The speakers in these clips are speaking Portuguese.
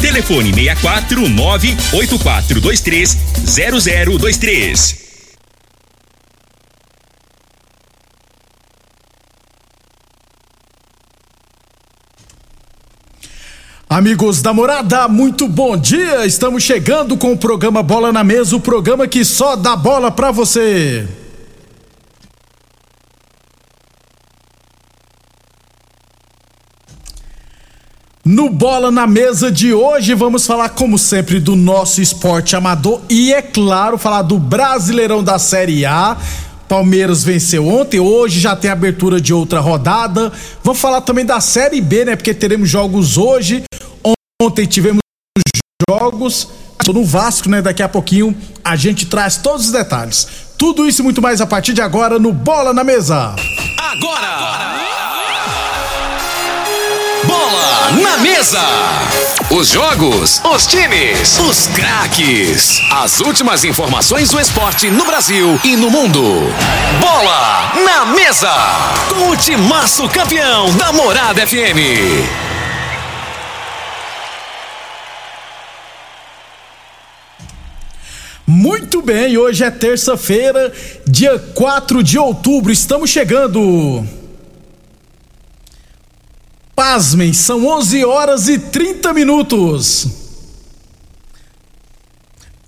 Telefone 64 98423 0023. Amigos da morada, muito bom dia! Estamos chegando com o programa Bola na Mesa o programa que só dá bola pra você. No Bola na Mesa de hoje, vamos falar, como sempre, do nosso esporte amador e, é claro, falar do Brasileirão da Série A. Palmeiras venceu ontem, hoje já tem abertura de outra rodada. Vamos falar também da Série B, né? Porque teremos jogos hoje. Ontem tivemos jogos no Vasco, né? Daqui a pouquinho a gente traz todos os detalhes. Tudo isso e muito mais a partir de agora no Bola na Mesa. Agora! agora. Na mesa. Os jogos, os times, os craques. As últimas informações do esporte no Brasil e no mundo. Bola na mesa. Com o timaço campeão da Morada FM. Muito bem, hoje é terça-feira, dia 4 de outubro, estamos chegando. Pasmem, são 11 horas e 30 minutos.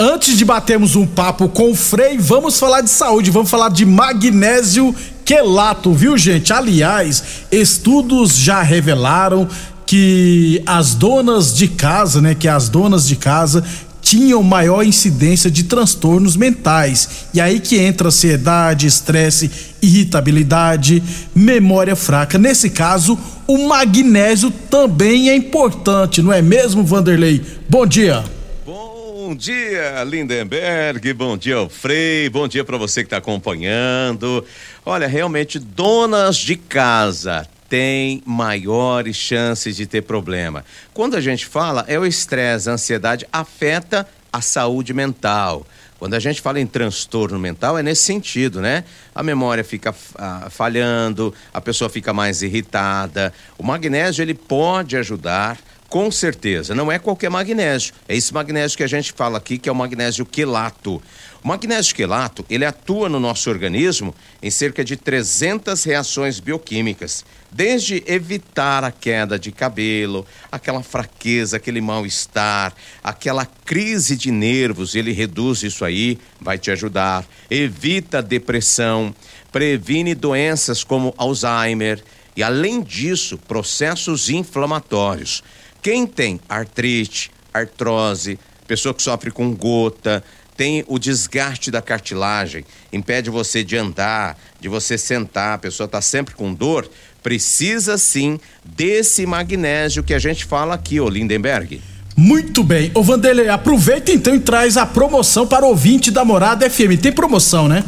Antes de batermos um papo com o Frei, vamos falar de saúde, vamos falar de magnésio quelato, viu gente? Aliás, estudos já revelaram que as donas de casa, né, que as donas de casa tinham maior incidência de transtornos mentais. E aí que entra ansiedade, estresse, irritabilidade, memória fraca. Nesse caso, o magnésio também é importante, não é mesmo, Vanderlei? Bom dia. Bom dia, Lindenberg. Bom dia, Frei. Bom dia para você que está acompanhando. Olha, realmente, donas de casa tem maiores chances de ter problema. Quando a gente fala, é o estresse, a ansiedade afeta a saúde mental. Quando a gente fala em transtorno mental, é nesse sentido, né? A memória fica ah, falhando, a pessoa fica mais irritada. O magnésio, ele pode ajudar, com certeza. Não é qualquer magnésio. É esse magnésio que a gente fala aqui, que é o magnésio quelato. O magnésio quelato, ele atua no nosso organismo em cerca de 300 reações bioquímicas, desde evitar a queda de cabelo, aquela fraqueza, aquele mal-estar, aquela crise de nervos, ele reduz isso aí, vai te ajudar. Evita depressão, previne doenças como Alzheimer e além disso, processos inflamatórios. Quem tem artrite, artrose, pessoa que sofre com gota, tem o desgaste da cartilagem, impede você de andar, de você sentar, a pessoa está sempre com dor, precisa sim desse magnésio que a gente fala aqui, ô Lindenberg. Muito bem. Ô Vanderlei, aproveita então e traz a promoção para o ouvinte da Morada FM. Tem promoção, né?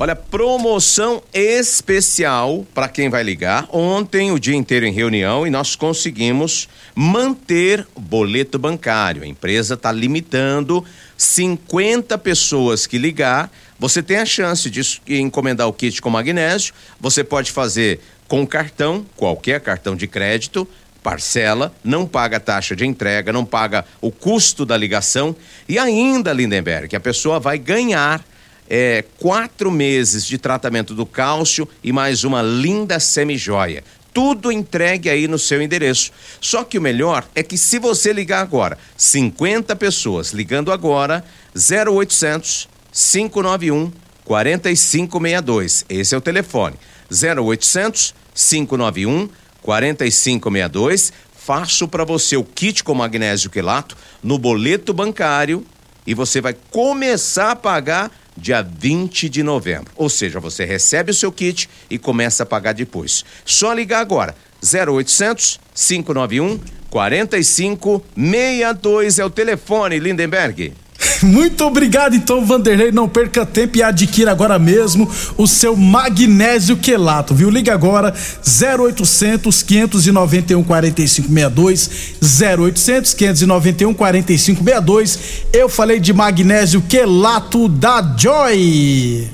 Olha, promoção especial para quem vai ligar. Ontem, o dia inteiro em reunião, e nós conseguimos manter boleto bancário. A empresa está limitando 50 pessoas que ligar. Você tem a chance de encomendar o kit com magnésio. Você pode fazer com cartão, qualquer cartão de crédito, parcela, não paga taxa de entrega, não paga o custo da ligação. E ainda, Lindenberg, a pessoa vai ganhar é, quatro meses de tratamento do cálcio e mais uma linda semijoia. Tudo entregue aí no seu endereço. Só que o melhor é que se você ligar agora, 50 pessoas ligando agora, 0800 591 4562. Esse é o telefone. 0800 591 4562. Faço para você o kit com magnésio quelato no boleto bancário e você vai começar a pagar dia 20 de novembro. Ou seja, você recebe o seu kit e começa a pagar depois. Só ligar agora. 0800 591 4562 é o telefone, Lindenberg. Muito obrigado, então, Vanderlei. Não perca tempo e adquira agora mesmo o seu magnésio quelato, viu? Liga agora 0800 591 4562 0800 591 4562. Eu falei de magnésio quelato da Joy.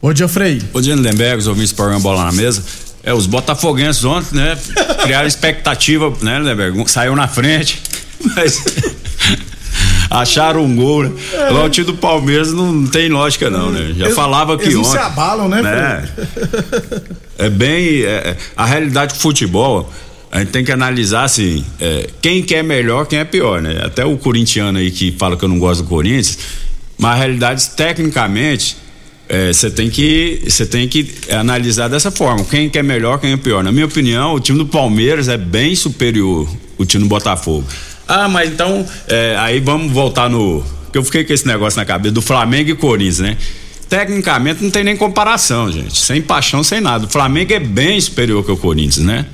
Ô, Geoffrey. Ô, Lindenberg, os ouvintes do programa Bola na Mesa. É, os botafoguenses ontem, né? Criaram expectativa, né, Lindenberg? Saiu na frente, mas acharam um gol, né? É. o time do Palmeiras não tem lógica não, né? Já eles, falava que eles ontem. se abalam, né, né? É bem é, é, a realidade do futebol. A gente tem que analisar assim, é, quem quer melhor, quem é pior, né? Até o corintiano aí que fala que eu não gosto do Corinthians, mas a realidade tecnicamente você é, tem que você tem que analisar dessa forma. Quem que é melhor quem é pior. Na minha opinião o time do Palmeiras é bem superior o time do Botafogo. Ah mas então é, aí vamos voltar no que eu fiquei com esse negócio na cabeça do Flamengo e Corinthians né? Tecnicamente não tem nem comparação gente. Sem paixão sem nada. O Flamengo é bem superior que o Corinthians né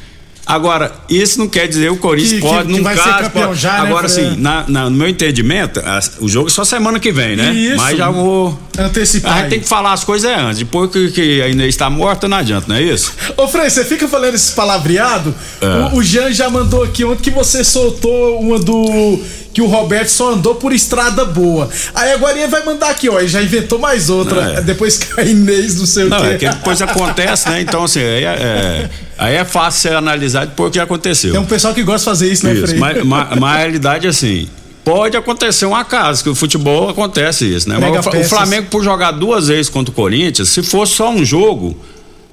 Agora, isso não quer dizer o Corinthians que, pode, que, vai caso, pode. Já, né, Agora, né, assim, na, na, no meu entendimento, a, o jogo é só semana que vem, né? Isso. Mas já vou. Antecipar. A gente tem que falar as coisas antes. Depois que, que a Inês está morta, não adianta, não é isso? Ô, Frei, você fica falando esse palavreado? É. O, o Jean já mandou aqui ontem que você soltou uma do que o Roberto só andou por estrada boa. Aí agora ele vai mandar aqui, ó, ele já inventou mais outra. É. Depois que a Inês, não sei não, o quê. É que depois acontece, né? Então, assim, aí é, é, aí é fácil ser analisado depois que aconteceu. Tem um pessoal que gosta de fazer isso, né, isso. Mas, mas, mas a realidade é assim. Pode acontecer um acaso, que o futebol acontece isso, né? Mas o, Flamengo, por jogar duas vezes contra o Corinthians, se fosse só um jogo,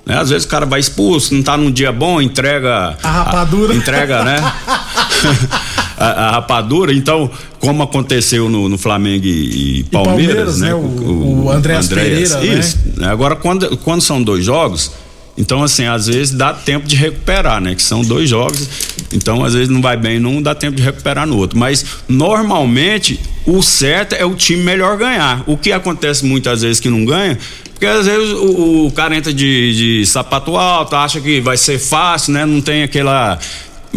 né? Às vezes o cara vai expulso, não tá num dia bom, entrega. A rapadura. A, entrega, né? a, a, rapadura. Então, como aconteceu no, no Flamengo e, e Palmeiras, e Palmeiras, né? né? O, o, o Pereira. Isso. Né? Agora, quando, quando são dois jogos. Então, assim, às vezes dá tempo de recuperar, né? Que são dois jogos. Então, às vezes não vai bem num, dá tempo de recuperar no outro. Mas, normalmente, o certo é o time melhor ganhar. O que acontece muitas vezes que não ganha porque às vezes o, o cara entra de, de sapato alto, acha que vai ser fácil, né? Não tem aquela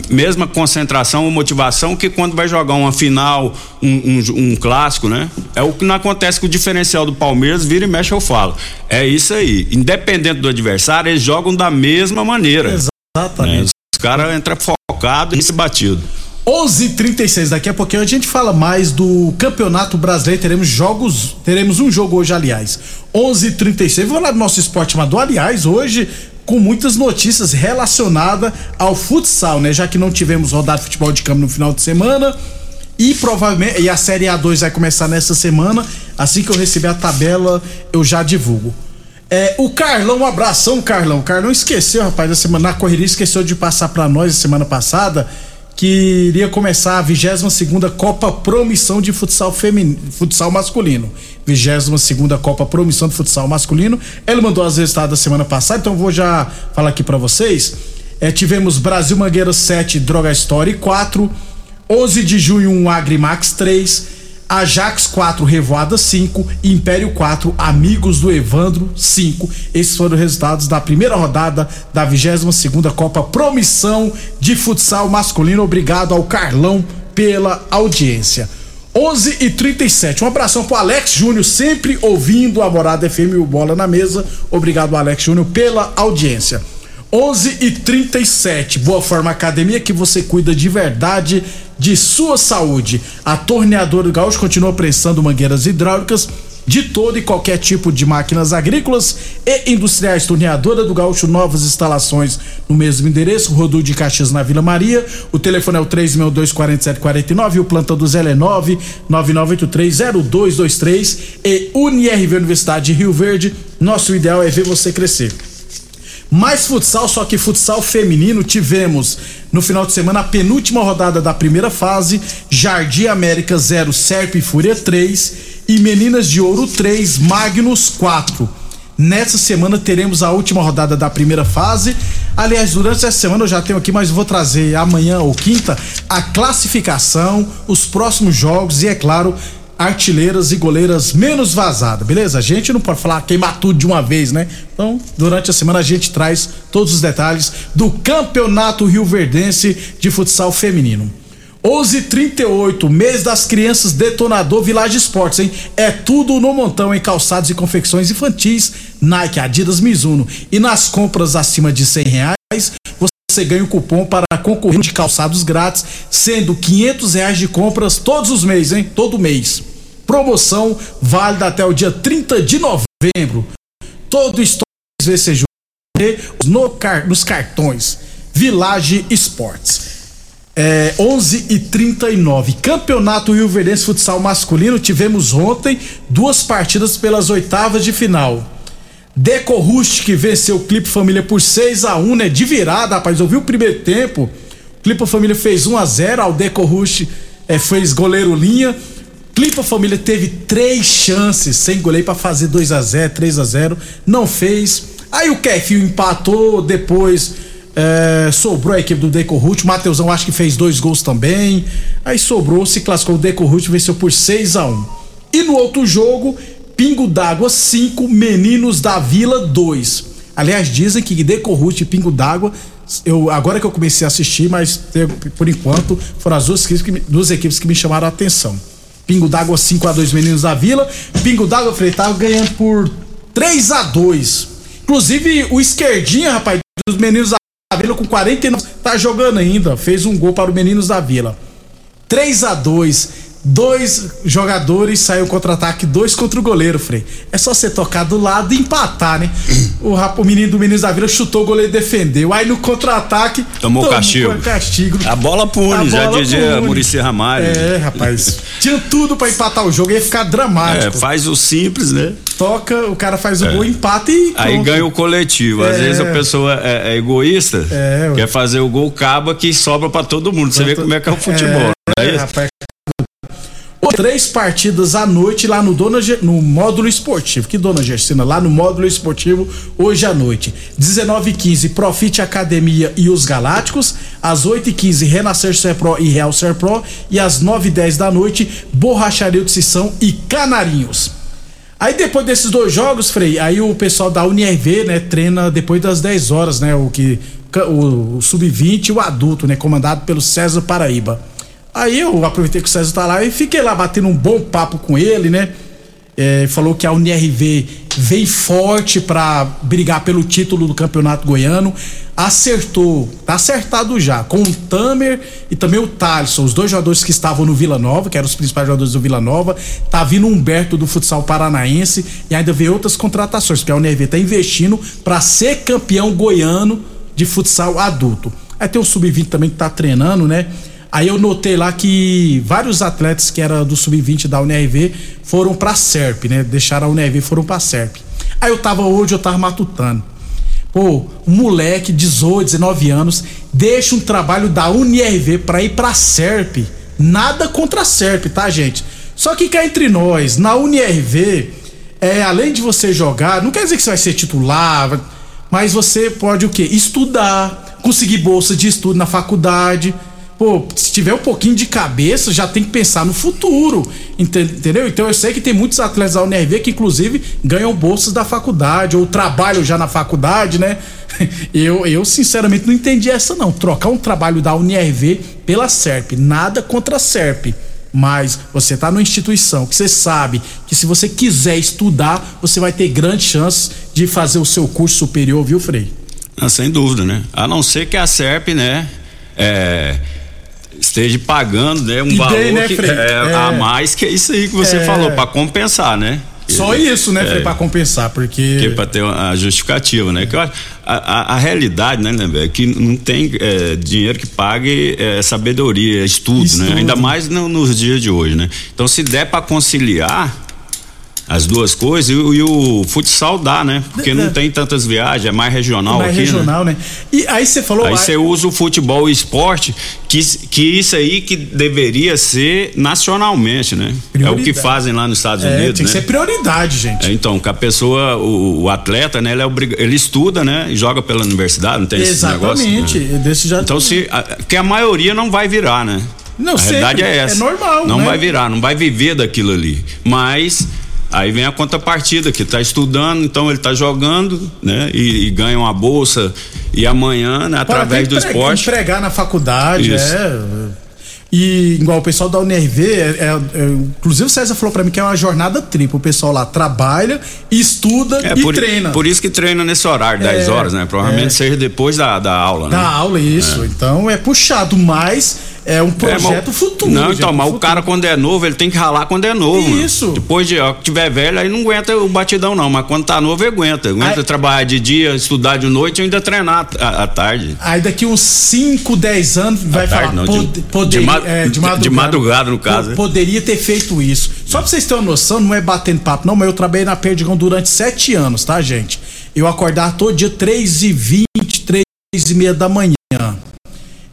mesma concentração ou motivação que quando vai jogar uma final, um, um, um, clássico, né? É o que não acontece com o diferencial do Palmeiras, vira e mexe eu falo. É isso aí. Independente do adversário, eles jogam da mesma maneira. Exatamente. Né? Os caras entram focados e se batido. 11:36 daqui a pouquinho a gente fala mais do Campeonato Brasileiro. Teremos jogos, teremos um jogo hoje, aliás. 11:36. Vou lá do nosso esporte amador, aliás, hoje com muitas notícias relacionadas ao futsal, né? Já que não tivemos rodada de futebol de campo no final de semana e provavelmente e a Série A2 vai começar nessa semana. Assim que eu receber a tabela, eu já divulgo. É, o Carlão, um abração, Carlão. O Carlão esqueceu, rapaz, na semana na correria esqueceu de passar para nós a semana passada que iria começar a 22 segunda Copa Promissão de Futsal Feminino, Futsal Masculino. 22 segunda Copa Promissão de Futsal Masculino. Ele mandou as resultados da semana passada, então vou já falar aqui para vocês. É, tivemos Brasil Mangueira 7, Droga Story 4, 11 de junho um Agrimax 3, Ajax 4, Revoada 5, Império 4, Amigos do Evandro 5. Esses foram os resultados da primeira rodada da 22 segunda Copa Promissão de Futsal Masculino. Obrigado ao Carlão pela audiência. 11 e 37 Um abração pro Alex Júnior, sempre ouvindo a Morada FM e o Bola na Mesa. Obrigado, Alex Júnior, pela audiência. 11 e 37 Boa Forma Academia que você cuida de verdade de sua saúde. A torneadora do Gaúcho continua prestando mangueiras hidráulicas de todo e qualquer tipo de máquinas agrícolas e industriais. Torneadora do Gaúcho, novas instalações no mesmo endereço, Rodu de Caxias na Vila Maria. O telefone é o 3624749 e o plantão do Zé é 999830223 e UniRV Universidade de Rio Verde. Nosso ideal é ver você crescer. Mais futsal, só que futsal feminino, tivemos no final de semana a penúltima rodada da primeira fase, Jardim América 0, Serp Fúria 3 e Meninas de Ouro 3, Magnus 4. Nessa semana teremos a última rodada da primeira fase. Aliás, durante essa semana eu já tenho aqui, mas vou trazer amanhã ou quinta a classificação, os próximos jogos e, é claro, artilheiras e goleiras menos vazadas, beleza? A gente não pode falar queimar tudo de uma vez, né? Então, durante a semana a gente traz todos os detalhes do Campeonato Rio Verdense de Futsal Feminino. 11:38 mês das crianças detonador Village Esportes, hein? É tudo no montão em calçados e confecções infantis, Nike, Adidas, Mizuno. E nas compras acima de 100 reais, você ganha um cupom para concorrer de calçados grátis, sendo 500 reais de compras todos os meses, hein? Todo mês. Promoção válida até o dia 30 de novembro. Todo estoque VCJ no, nos cartões. Village Esportes. É, 11 e 39 Campeonato Rio Verdense Futsal Masculino. Tivemos ontem duas partidas pelas oitavas de final. Deco Rust que venceu o Clipe Família por 6 a 1 né? De virada, rapaz. Ouviu o primeiro tempo. O Clipe Família fez 1 a 0 O Deco Rust é, fez goleiro linha. Clipa Família teve três chances sem goleiro para fazer 2 a 0 3 a 0 Não fez. Aí o Kefio empatou depois é, sobrou a equipe do Deco Ruth. Mateusão acho que fez dois gols também. Aí sobrou, se classificou o Deco Ruth, venceu por 6 a 1 E no outro jogo, Pingo d'Água 5, Meninos da Vila 2. Aliás, dizem que Deco Ruth e Pingo d'Água, eu, agora que eu comecei a assistir, mas por enquanto foram as duas equipes que me, duas equipes que me chamaram a atenção. Pingo d'Água 5 a 2 Meninos da Vila. Pingo d'Água, Frei, tava ganhando por 3 a 2 Inclusive, o esquerdinha, rapaz, dos Meninos da Vila com 49, tá jogando ainda, fez um gol para o Meninos da Vila. 3 a 2 dois jogadores saiu contra-ataque, dois contra o goleiro, Frei. É só você tocar do lado e empatar, né? O, o menino do Meninos da Vila chutou, o goleiro defendeu. Aí no contra-ataque. Tomou castigo. castigo. A bola pune, a já dizia Murici Ramalho. É, rapaz. Tinha tudo para empatar o jogo, ia ficar dramático. É, faz o simples, né? Toca, o cara faz o é. gol, empata e. Aí ganha o coletivo. Às é. vezes a pessoa é, é egoísta, é, quer fazer o gol, caba que sobra para todo mundo. Você vê como é que é o futebol. É, né? rapaz, três partidas à noite lá no, Dona, no módulo esportivo. Que Dona Gersina? Lá no módulo esportivo, hoje à noite. 19h15, Profite Academia e os Galácticos. Às 8h15, Renascer e Real Serpro. E às 9h10 da noite, Borracharia de Sissão e Canarinhos. Aí depois desses dois jogos, Frei, aí o pessoal da UNRV, né, treina depois das 10 horas, né, o que o, o sub-20 e o adulto, né, comandado pelo César Paraíba. Aí eu aproveitei que o César tá lá e fiquei lá batendo um bom papo com ele, né? É, falou que a UNRV vem forte para brigar pelo título do Campeonato Goiano. Acertou, tá acertado já, com o Tamer e também o Thaleson, os dois jogadores que estavam no Vila Nova, que eram os principais jogadores do Vila Nova. Tá vindo o Humberto do futsal paranaense e ainda vem outras contratações, porque a UNRV tá investindo para ser campeão goiano de futsal adulto. Aí tem o Sub-20 também que tá treinando, né? Aí eu notei lá que vários atletas que eram do sub-20 da UNRV foram pra SERP, né? Deixaram a UNRV e foram pra SERP. Aí eu tava hoje, eu tava matutando. Pô, um moleque, 18, 19 anos, deixa um trabalho da UNRV pra ir pra SERP. Nada contra a SERP, tá, gente? Só que cá entre nós, na UNRV, é, além de você jogar, não quer dizer que você vai ser titular, mas você pode o quê? Estudar, conseguir bolsa de estudo na faculdade pô, se tiver um pouquinho de cabeça, já tem que pensar no futuro, entendeu? Então eu sei que tem muitos atletas da UNRV que inclusive ganham bolsas da faculdade ou trabalham já na faculdade, né? Eu, eu sinceramente não entendi essa não, trocar um trabalho da UNRV pela SERP, nada contra a SERP. Mas você está numa instituição que você sabe que se você quiser estudar, você vai ter grandes chances de fazer o seu curso superior, viu, Frei? Ah, sem dúvida, né? A não ser que a SERP, né, é, esteja pagando né, um e valor né, que, é, é, a mais que é isso aí que você é. falou, para compensar, né? Só isso, né, é, para compensar, porque. Porque para ter a justificativa, né? Que a, a, a, realidade, né, né, é que não tem é, dinheiro que pague é, sabedoria, estudo, estudo, né? Ainda mais no, nos dias de hoje, né? Então, se der para conciliar, as duas coisas e, e, o futsal dá, né? Porque não tem tantas viagens, é mais regional mais aqui, regional, né? né? E aí você falou... Aí você usa o futebol e esporte, que, que isso aí que deveria ser nacionalmente, né? Prioridade. É o que fazem lá nos Estados é, Unidos, tem né? que ser prioridade, gente. É, então, que a pessoa, o, o atleta, né? Ele, é obrig... ele estuda, né? E joga pela universidade, não tem Exatamente. esse negócio? Né? Desse já então, se, a, que a maioria não vai virar, né? Não, a sempre. realidade é essa. É normal, Não né? vai virar, não vai viver daquilo ali. Mas aí vem a contrapartida, que está estudando, então ele está jogando, né? E, e, ganha uma bolsa e amanhã, né, através do esporte. Empregar na faculdade, Isso. é. E igual o pessoal da UNRV, é, é, é, inclusive o César falou para mim que é uma jornada tripla. O pessoal lá trabalha, estuda É, e por, treina. por isso que treina nesse horário, 10 horas, né? Provavelmente seja depois da, da aula, né? Da aula, isso. Então é puxado, mas é um projeto mas- futuro. Não, então, mas o futuro. cara quando é novo, ele tem que ralar quando é novo. mano. Isso. Depois de, ó, que tiver velho, aí não aguenta o batidão não, mas quando tá novo, aguenta. Aguenta Aí- trabalhar de dia, estudar de noite e ainda treinar à, à tarde. Aí daqui uns 5, 10 anos vai tarde, falar, não, pod- de- poderia, de ma- é, de madrugada, de madrugada, no caso, po- né? Poderia ter feito isso. Só pra vocês terem uma noção, não é batendo papo, não, mas eu trabalhei na Perdigão durante 7 anos, tá, gente? Eu acordava todo dia 3 e 20, 3 e meia da manhã.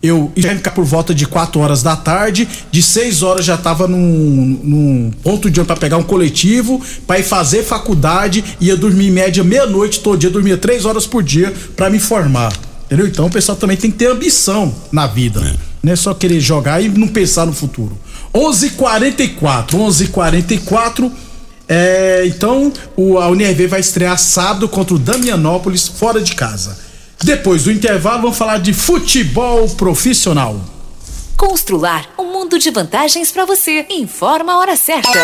Eu ia ficar por volta de 4 horas da tarde, de 6 horas já tava num, num ponto de ônibus pra pegar um coletivo, pra ir fazer faculdade, ia dormir em média meia-noite todo dia, dormia 3 horas por dia pra me formar. Entendeu? Então o pessoal também tem que ter ambição na vida. Não é só querer jogar e não pensar no futuro. 11:44, 11:44. É, então o, a Unirv vai estrear sábado contra o Damianópolis fora de casa. Depois do intervalo vamos falar de futebol profissional. Constrular um mundo de vantagens para você. Informa a hora certa.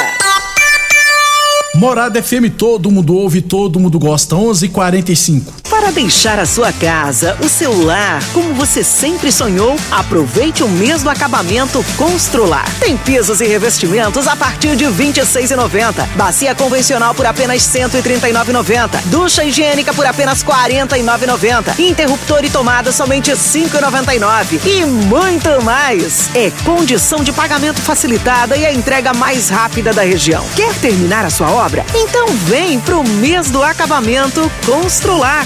Morada FM, todo mundo ouve, todo mundo gosta. 11:45. Para deixar a sua casa, o seu lar, como você sempre sonhou, aproveite o mês do acabamento Constrular. Tem pisos e revestimentos a partir de R$ 26,90. Bacia convencional por apenas R$ 139,90. Ducha higiênica por apenas R$ 49,90. Interruptor e tomada somente R$ 5,99. E muito mais. É condição de pagamento facilitada e a entrega mais rápida da região. Quer terminar a sua obra? Então vem pro mês do acabamento Constrular.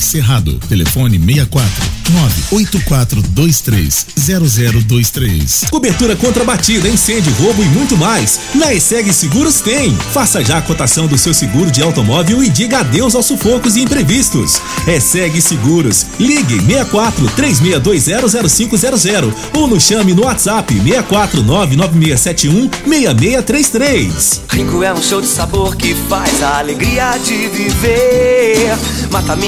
Cerrado. Telefone 64 98423 0023. Cobertura contra batida, incêndio, roubo e muito mais. Na ESEG Seguros tem. Faça já a cotação do seu seguro de automóvel e diga adeus aos sufocos e imprevistos. ESEG Seguros. Ligue 64 36200500 ou nos chame no WhatsApp 64 99671 6633. Rinco é um show de sabor que faz a alegria de viver. Mata minha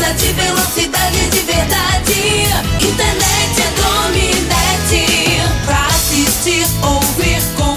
precisa de velocidade de verdade. Internet é Dominete. Pra assistir, ouvir, comprar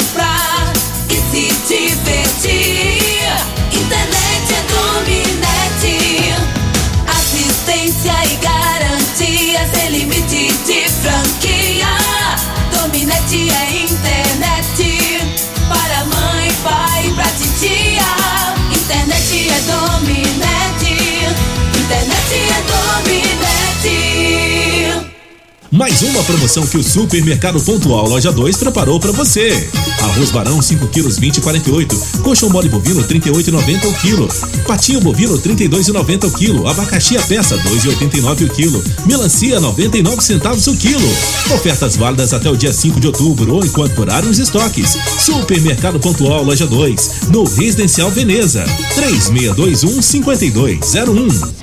Mais uma promoção que o Supermercado Pontual Loja 2 preparou para você. Arroz Barão 5 quilos 20,48. Coxão mole bovino 38,90 o quilo. Patinho bovino 32,90 o quilo. Abacaxi a peça 2,89 o quilo. Melancia 99 centavos o quilo. Ofertas válidas até o dia 5 de outubro ou enquanto durarem os estoques. Supermercado Pontual Loja 2, no Residencial Veneza. 3621 5201.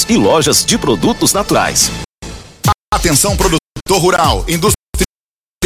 e lojas de produtos naturais. Atenção, produtor rural,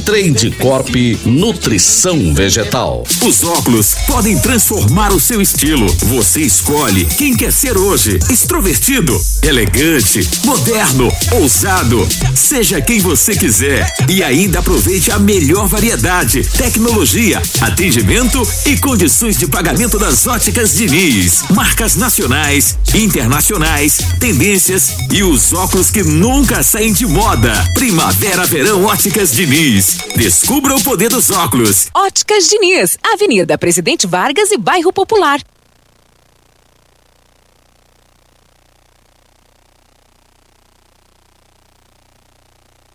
Trade Corp Nutrição Vegetal. Os óculos podem transformar o seu estilo. Você escolhe quem quer ser hoje: extrovertido, elegante, moderno, ousado. Seja quem você quiser e ainda aproveite a melhor variedade, tecnologia, atendimento e condições de pagamento das óticas Diniz. Marcas nacionais, internacionais, tendências e os óculos que nunca saem de moda. Primavera, verão, óticas Diniz. Descubra o poder dos óculos. Óticas Diniz, Avenida Presidente Vargas e Bairro Popular.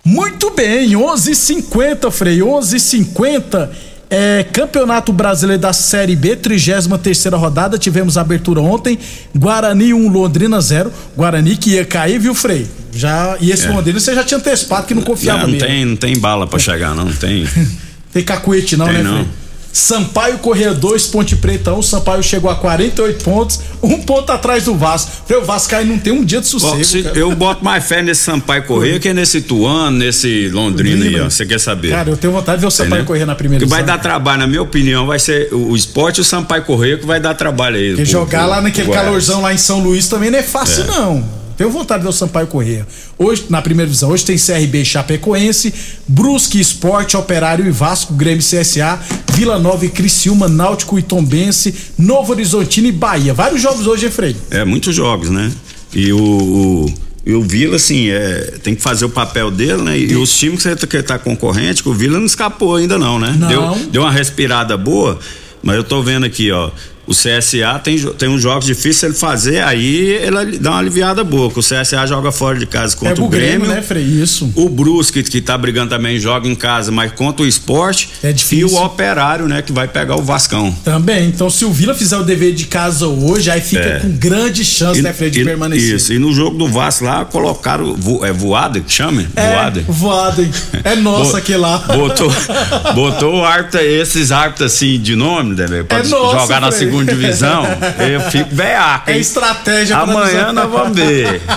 Muito bem, 11:50, Frei, 11:50. É, Campeonato Brasileiro da Série B, 33 rodada. Tivemos abertura ontem. Guarani 1, Londrina 0. Guarani que ia cair, viu, Frei? Já, e esse É. Londrina você já tinha antecipado que não confiava Não, não nele. tem, não tem bala pra chegar, não. Não tem. Tem cacuete não, Tem né, não. Frei? Sampaio Correia 2, Ponte Preta 1. Sampaio chegou a 48 pontos, um ponto atrás do Vasco. O Vasco aí não tem um dia de sossego. Bom, eu boto mais fé nesse Sampaio Correia que nesse Tuano, nesse Londrina aí, ó. Você quer saber? Cara, eu tenho vontade de ver o Sampaio Entendeu? correr na primeira que vai dar trabalho, na minha opinião, vai ser o esporte e o Sampaio Correia que vai dar trabalho aí. Porque jogar lá naquele calorzão lá em São Luís também não é fácil, É. não. Tenho vontade de ver o Sampaio Correia. Hoje, na primeira divisão, hoje tem CRB e Chapecoense, Brusque Esporte, Operário e Vasco, Grêmio e CSA, Vila Nova e Criciúma, Náutico e Tombense, Novo Horizontino e Bahia. Vários jogos hoje, hein, Frei? É, muitos jogos, né? E o, o, e o Vila, assim, é, tem que fazer o papel dele, né? E, os times que você tá- que tá concorrente, que o Vila não escapou ainda não, né? Não. Deu, deu uma respirada boa, mas eu tô vendo aqui, ó. O CSA tem, tem uns jogos difíceis ele fazer, aí ele dá uma aliviada boa, o CSA joga fora de casa contra Pega o Grêmio, Grêmio. né, Frei? Isso. O Brusque, que tá brigando também, joga em casa, mas contra o esporte. É difícil. E o Operário, né, que vai pegar o Vascão. Também. Então, se o Vila fizer o dever de casa hoje, aí fica É. com grande chance, né, Frei, de e- permanecer. Isso, e no jogo do Vasco lá, colocaram vo, é voada que chama? É, voado, hein? É nossa aquele lá. Botou, botou o árbitro, esses árbitros assim de nome, né, velho? Pra É nosso, jogar na Frei. Segunda divisão. Eu fico veaco. É estratégia pra Amanhã nós vamos ver.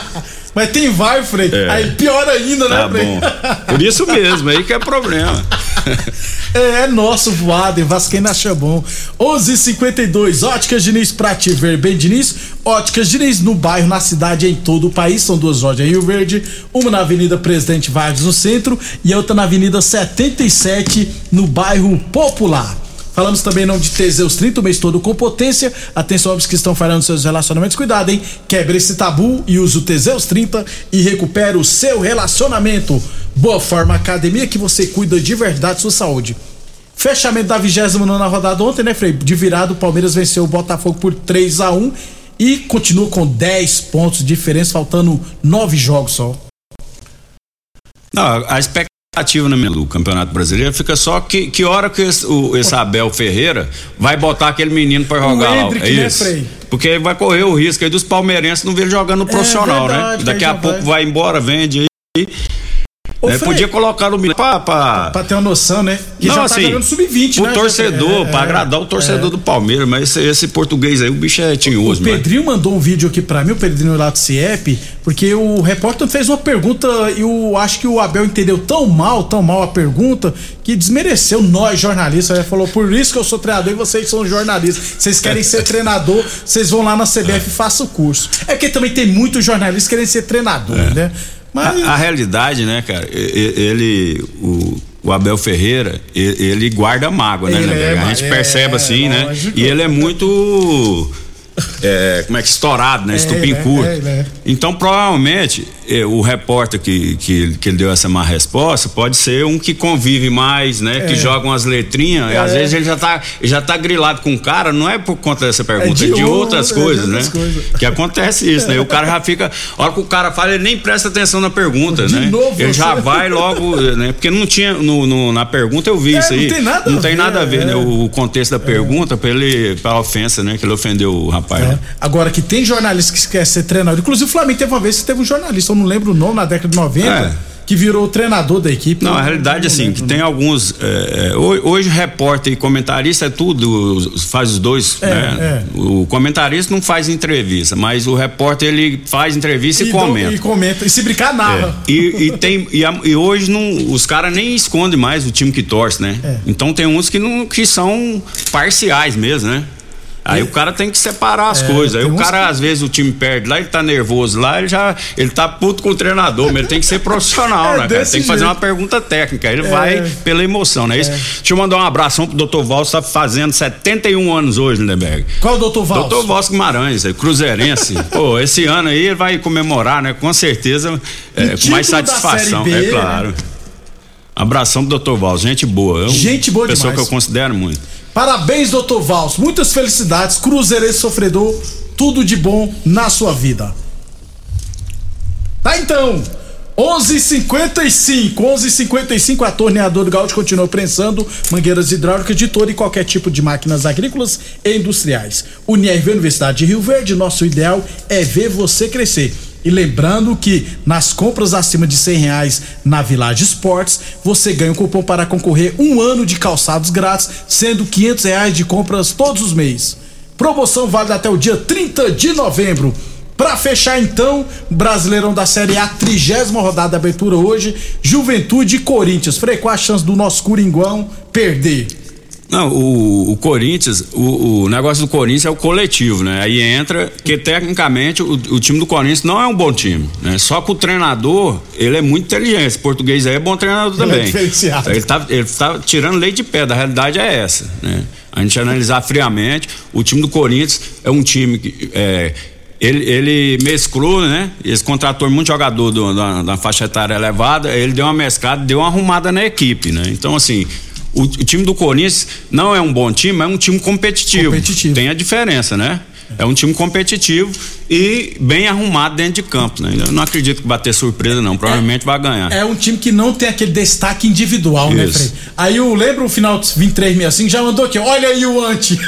Mas tem VAR, Frei. É. Aí pior ainda, né, Tá Frei? bom. Por isso mesmo, aí que é problema. É, é nosso voado? Vascaína acha bom. 11:52 Óticas Diniz pra te ver bem, Diniz. Óticas Diniz no bairro, na cidade, em todo o país. São duas lojas em Rio Verde. Uma na Avenida Presidente Vargas, no centro. E outra na Avenida 77, no bairro Popular. Falamos também nome de Teseus 30, o mês todo com potência. Atenção, homens que estão falhando seus relacionamentos. Cuidado, hein? Quebre esse tabu e use o Teseus 30 e recupere o seu relacionamento. Boa Forma Academia que você cuida de verdade sua saúde. Fechamento da 29 rodada ontem, né, Frei? De virado, o Palmeiras venceu o Botafogo por 3 a 1 e continua com 10 pontos de diferença, faltando 9 jogos só. Não, a expectativa no do Campeonato Brasileiro fica só que, que hora que esse, o, esse Abel Ferreira vai botar aquele menino pra jogar lá. É né, isso. Frei? Porque vai correr o risco aí dos palmeirenses não ver ele jogando no profissional, verdade, né? Daqui aí a pouco vai. vai embora, vende aí. Ô, Né, Frei. Podia colocar o menino pra, pra, Pra ter uma noção, né? Que não, já tá assim, jogando sub-20, o né? torcedor, É, pra é, agradar o torcedor é. do Palmeiras, mas esse, esse português aí, o bicho é O tinhoso, mano. Pedrinho mandou um vídeo aqui pra mim, o Pedrinho lá do CIEP, porque o repórter fez uma pergunta e eu acho que o Abel entendeu tão mal, tão mal a pergunta, que desmereceu nós jornalistas. Ele falou: por isso que eu sou treinador e vocês são jornalistas. Vocês querem ser treinador, vocês vão lá na CBF e façam o curso. É que também tem muitos jornalistas querendo ser treinador, É. né? Mas. A, a realidade, né, cara, ele, o, o Abel Ferreira, ele, guarda mágoa, né, Lindenberg? é, A gente é, percebe assim, né? E ele é muito. É, como é que estourado, né? É, Estupim é, curto. é, ele é. Então, provavelmente, eh, o repórter que, que, que ele deu essa má resposta pode ser um que convive mais, né? Que É. joga umas letrinhas, e às É. vezes ele já tá, já tá grilado com o cara, não é por conta dessa pergunta, é de de, outras é coisas, né? coisas. Que acontece isso, né? O cara já fica. A hora que o cara fala, ele nem presta atenção na pergunta, De né? novo ele já você. vai logo, né? Porque não tinha. No, no- na pergunta eu vi É, isso não aí. tem nada Não a tem ver, nada a ver, é. né? O contexto da pergunta pra ele. pra ofensa, né? Que ele ofendeu o rapaz. É. né? Agora que tem jornalista que quer ser treinador. Inclusive o Flamengo teve uma vez que teve um jornalista, eu não lembro o nome, na década de 90, É. que virou o treinador da equipe. Não, a realidade é assim, que tem alguns. é, é, ho- hoje, repórter e comentarista é tudo, faz os dois. É, né? O comentarista não faz entrevista, mas o repórter ele faz entrevista e, dá- comenta. E comenta. E se brincar, narra. É. E, e tem e, e hoje não, os caras nem escondem mais o time que torce, né? É. Então tem uns que não que são parciais mesmo, né? Aí o cara tem que separar as É, coisas. Aí o cara, que- às vezes, o time perde lá, ele tá nervoso lá, ele já. Ele tá puto com o treinador, mas ele tem que ser profissional, É né, cara? Tem que fazer uma pergunta técnica. Ele É. vai pela emoção, né? Isso. Deixa eu mandar um abração pro Dr. Valls, tá fazendo 71 anos hoje, Lindenberg. Qual o doutor Valls? Doutor Valls Guimarães, é, cruzeirense. Pô, esse ano aí ele vai comemorar, né? Com certeza, é, com mais satisfação, B, é claro. Abração pro Dr. Valls, gente boa. É um Gente boa pessoa demais. que eu considero muito. Parabéns, doutor Valls. Muitas felicidades. Cruzeirense sofredor, tudo de bom na sua vida. Tá então. 11:55, 11:55 a torneadora Gaúcho continua prensando mangueiras hidráulicas de todo e qualquer tipo de máquinas agrícolas e industriais. Unirv Universidade de Rio Verde, nosso ideal é ver você crescer. E lembrando que nas compras acima de 100 reais na Village Sports, você ganha um cupom para concorrer um ano de calçados grátis, sendo 500 reais de compras todos os meses. Promoção válida até o dia 30 de novembro. Pra fechar então, Brasileirão da Série A, trigésima rodada de abertura hoje, Juventude e Corinthians. Frei, qual a chance do nosso Coringão perder? Não, o, o Corinthians, o, o negócio do Corinthians é o coletivo, né? Aí entra que tecnicamente o, o time do Corinthians não é um bom time, né? Só que o treinador, ele é muito inteligente. Esse português aí é bom treinador Ele é também. diferenciado. Ele tá, ele tá tirando leite de pé, da realidade é essa, né? A gente analisar friamente, o time do Corinthians é um time que é, ele, ele mesclou, né? Eles contratou muito jogador do- da, da faixa etária elevada, ele deu uma mesclada, deu uma arrumada na equipe, né? Então, assim, o, o time do Corinthians não é um bom time, é um time competitivo. Competitivo. Tem a diferença, né? É um time competitivo e bem arrumado dentro de campo, né? Eu não acredito que vai ter surpresa, não. Provavelmente vai ganhar. É um time que não tem aquele destaque individual, né, Isso. Frei? Aí eu lembro o final de 2365, já mandou aqui, olha aí o anti.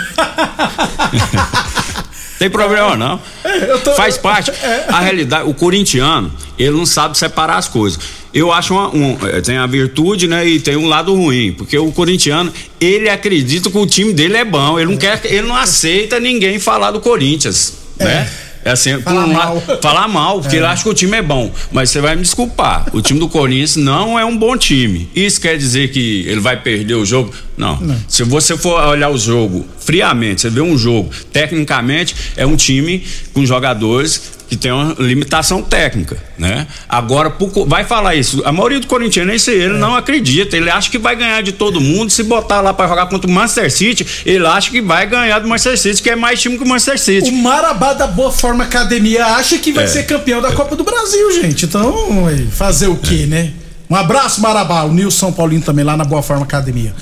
Tem problema não. É, tô- Faz parte. A realidade, o corintiano, ele não sabe separar as coisas. Eu acho uma, um, eh, tem a virtude, né, e tem um lado ruim, porque o corintiano, ele acredita que o time dele é bom, ele não quer, ele não aceita ninguém falar do Corinthians, né? É assim, Falar um mal. falar mal, porque É. ele acha que o time é bom. Mas você vai me desculpar. O time do Corinthians não é um bom time. Isso quer dizer que ele vai perder o jogo? Não. Se você for olhar o jogo friamente, você vê um jogo, tecnicamente, é um time com jogadores que tem uma limitação técnica, né? Agora, vai falar isso. A maioria do corintianense, ele É. não acredita. Ele acha que vai ganhar de todo mundo. Se botar lá pra jogar contra o Manchester City, ele acha que vai ganhar do Manchester City, que é mais time que o Manchester City. O Marabá da Boa Forma Academia acha que vai É. ser campeão da Copa do Brasil, gente. Então, fazer o quê, né? Um abraço, Marabá. O Nilson Paulino também lá na Boa Forma Academia.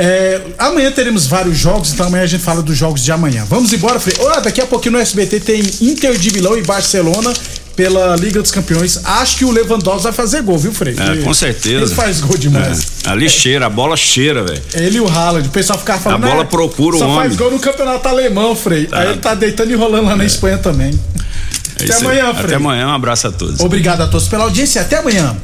É, amanhã teremos vários jogos, então amanhã a gente fala dos jogos de amanhã. Vamos embora, Frei. Olha, daqui a pouquinho no SBT tem Inter de Milão e Barcelona pela Liga dos Campeões. Acho que o Lewandowski vai fazer gol, viu, Frei? É, com certeza. Ele faz gol demais. É, ali cheira, a bola cheira, velho. Ele e o Haaland. O pessoal ficava falando. A bola "Ah, procura o Só faz homem." gol no campeonato alemão, Frei. Tá. Aí ele tá deitando e rolando lá na Espanha também. É Até amanhã, Frei. Até amanhã, um abraço a todos. Obrigado a todos pela audiência. Até amanhã.